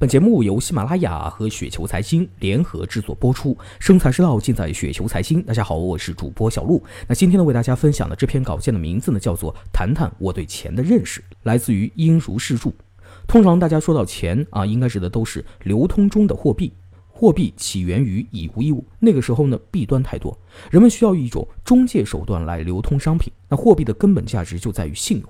本节目由喜马拉雅和雪球财经联合制作播出，生财之道尽在雪球财经。大家好，我是主播小璐。那今天呢，为大家分享的这篇稿件的名字呢，叫做《谈谈我对钱的认识》，来自于殷如是著。通常大家说到钱啊，应该指的都是流通中的货币。货币起源于以物易物，那个时候呢，弊端太多，人们需要一种中介手段来流通商品。那货币的根本价值就在于信用。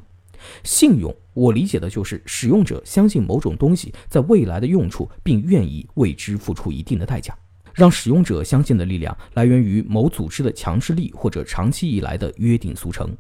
信用，我理解的就是使用者相信某种东西在未来的用处，并愿意为之付出一定的代价。让使用者相信的力量来源于某组织的强势力或者长期以来的约定俗成。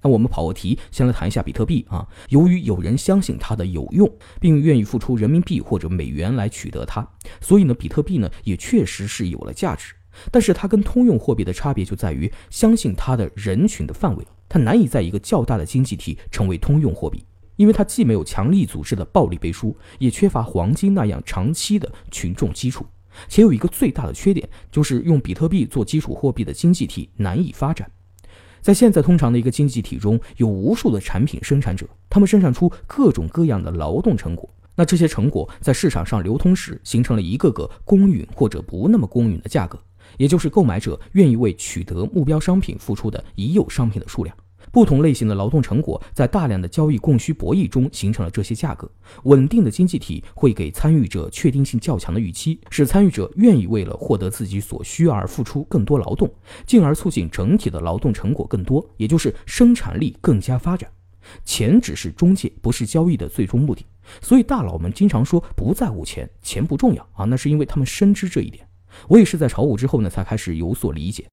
那我们跑个题，先来谈一下比特币啊。由于有人相信它的有用，并愿意付出人民币或者美元来取得它，所以呢，比特币呢也确实是有了价值。但是它跟通用货币的差别就在于，相信它的人群的范围。它难以在一个较大的经济体成为通用货币，因为它既没有强力组织的暴力背书，也缺乏黄金那样长期的群众基础，且有一个最大的缺点，就是用比特币做基础货币的经济体难以发展。在现在通常的一个经济体中，有无数的产品生产者，他们生产出各种各样的劳动成果，那这些成果在市场上流通时，形成了一个个公允或者不那么公允的价格。也就是购买者愿意为取得目标商品付出的已有商品的数量。不同类型的劳动成果在大量的交易供需博弈中形成了这些价格。稳定的经济体会给参与者确定性较强的预期，使参与者愿意为了获得自己所需而付出更多劳动，进而促进整体的劳动成果更多，也就是生产力更加发展。钱只是中介，不是交易的最终目的。所以大佬们经常说不在乎钱，钱不重要啊，那是因为他们深知这一点。我也是在炒股之后呢，才开始有所理解。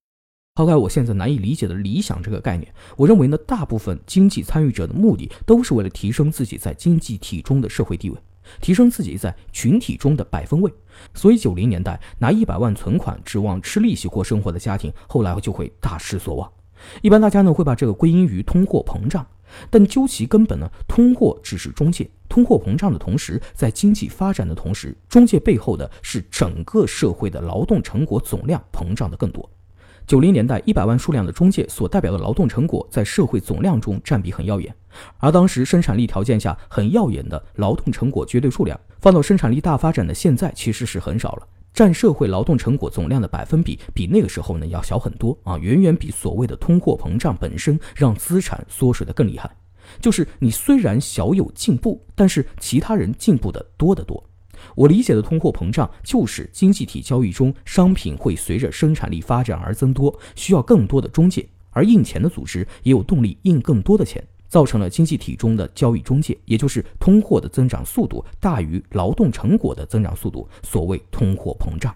抛开我现在难以理解的理想这个概念，我认为呢，大部分经济参与者的目的都是为了提升自己在经济体中的社会地位，提升自己在群体中的百分位。所以九零年代拿一百万存款指望吃利息过生活的家庭，后来就会大失所望。一般大家呢会把这个归因于通货膨胀。但究其根本呢，通货只是中介，通货膨胀的同时，在经济发展的同时，中介背后的是整个社会的劳动成果总量膨胀的更多。九零年代一百万数量的中介所代表的劳动成果在社会总量中占比很耀眼，而当时生产力条件下很耀眼的劳动成果绝对数量，放到生产力大发展的现在其实是很少了。占社会劳动成果总量的百分比比那个时候呢要小很多啊，远远比所谓的通货膨胀本身让资产缩水的更厉害。就是你虽然小有进步，但是其他人进步的多得多。我理解的通货膨胀就是经济体交易中商品会随着生产力发展而增多，需要更多的中介，而印钱的组织也有动力印更多的钱。造成了经济体中的交易中介，也就是通货的增长速度大于劳动成果的增长速度，所谓通货膨胀。